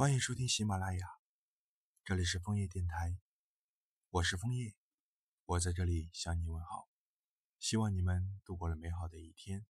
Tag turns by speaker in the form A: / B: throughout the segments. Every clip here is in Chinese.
A: 欢迎收听喜马拉雅，这里是枫叶电台，我是枫叶，我在这里向你问好，希望你们度过了美好的一天。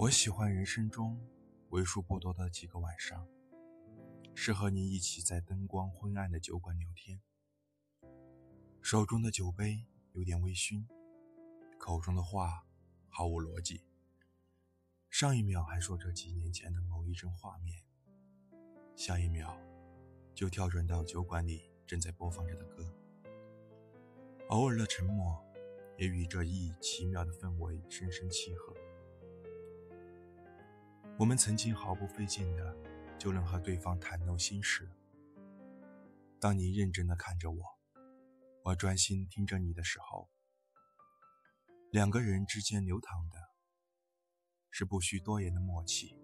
A: 我喜欢人生中为数不多的几个晚上，是和你一起在灯光昏暗的酒馆聊天，手中的酒杯有点微醺，口中的话毫无逻辑。上一秒还说着几年前的某一帧画面，下一秒就跳转到酒馆里正在播放着的歌。偶尔的沉默，也与这一奇妙的氛围深深契合。我们曾经毫不费劲的就能和对方袒露心事。当你认真的看着我，我专心听着你的时候，两个人之间流淌的是不需多言的默契。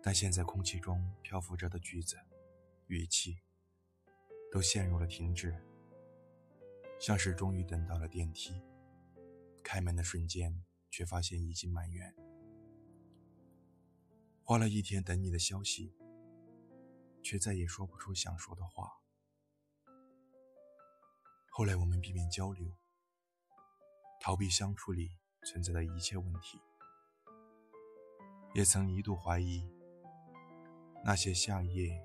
A: 但现在空气中漂浮着的句子、语气，都陷入了停滞，像是终于等到了电梯，开门的瞬间，却发现已经满员。花了一天等你的消息，却再也说不出想说的话。后来我们避免交流，逃避相处里存在的一切问题，也曾一度怀疑那些夏夜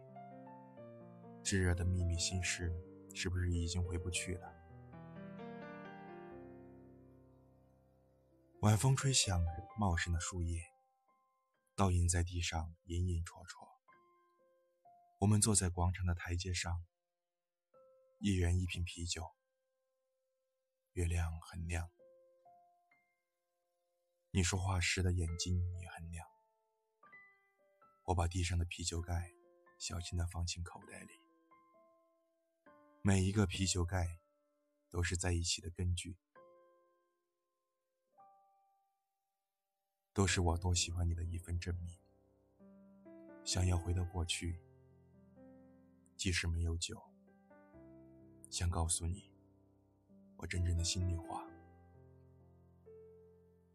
A: 炙热的秘密心事，是不是已经回不去了？晚风吹响茂盛的树叶。倒映在地上，隐隐绰绰。我们坐在广场的台阶上，一人一瓶啤酒。月亮很亮，你说话时的眼睛也很亮。我把地上的啤酒盖小心地放进口袋里。每一个啤酒盖，都是在一起的根据。都是我多喜欢你的一份证明。想要回到过去，即使没有酒，想告诉你我真正的心里话。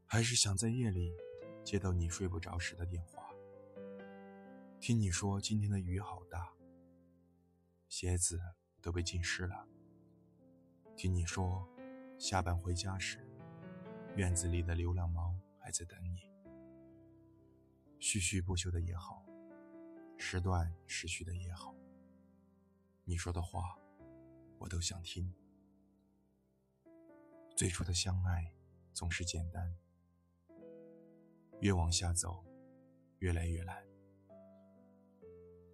A: 还是想在夜里接到你睡不着时的电话，听你说今天的雨好大，鞋子都被浸湿了。听你说下班回家时，院子里的流浪猫还在等你。絮絮不休的也好，时断时续的也好，你说的话，我都想听。最初的相爱总是简单，越往下走，越来越难。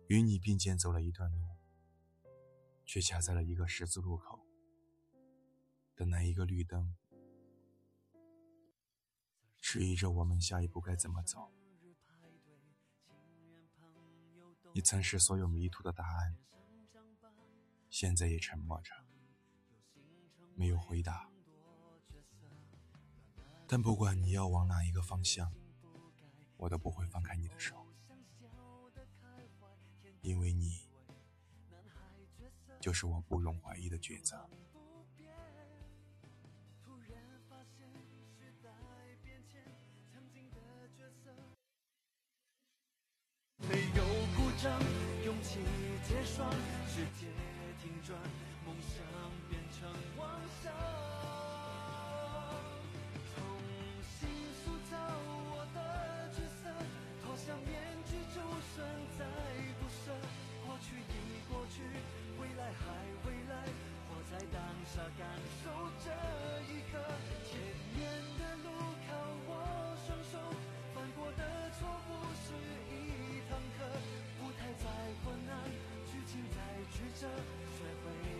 A: 与你并肩走了一段路，却卡在了一个十字路口等那一个绿灯，迟疑着我们下一步该怎么走。你曾是所有迷途的答案，现在也沉默着，没有回答。但不管你要往哪一个方向，我都不会放开你的手，因为你就是我不容怀疑的抉择。世界停转，梦想变成妄想。重新塑造我的角色，脱下面具，就算再不舍。过去已过去，未来还未来，活在当下，感受这一刻。前面的路靠我双手，犯过的错不是一堂课。再困难，情在曲折，学会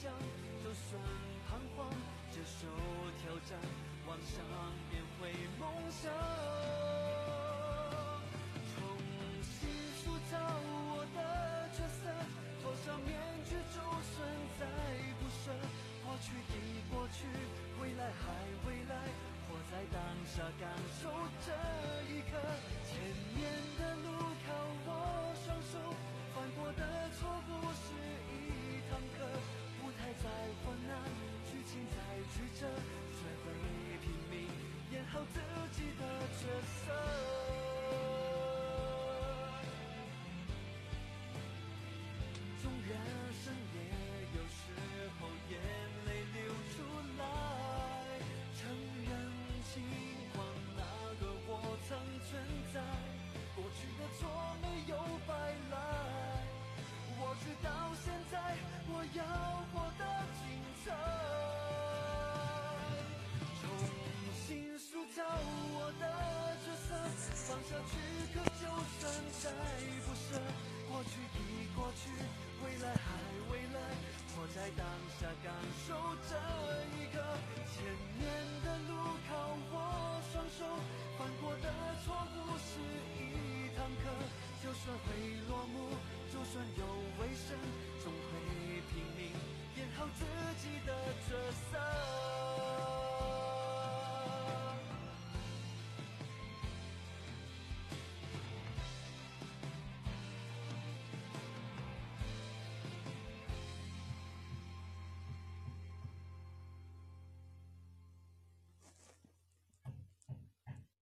A: 将，就算彷徨，接受挑战，
B: 往上变回梦想，重新塑造我的角色，脱下面具，就算再不舍，过去已过去，未来还未来，活在当下，感受这一刻，前面的路靠我双手，犯过的错不是一堂课。我要活得精彩，重新塑造我的角色，放下躯壳，就算再不舍，过去的过去，未来还未来，活在当下，感受这一刻，前面的路靠我双手，犯过的错不是一堂课，就算会落幕，就算有好自己的角色。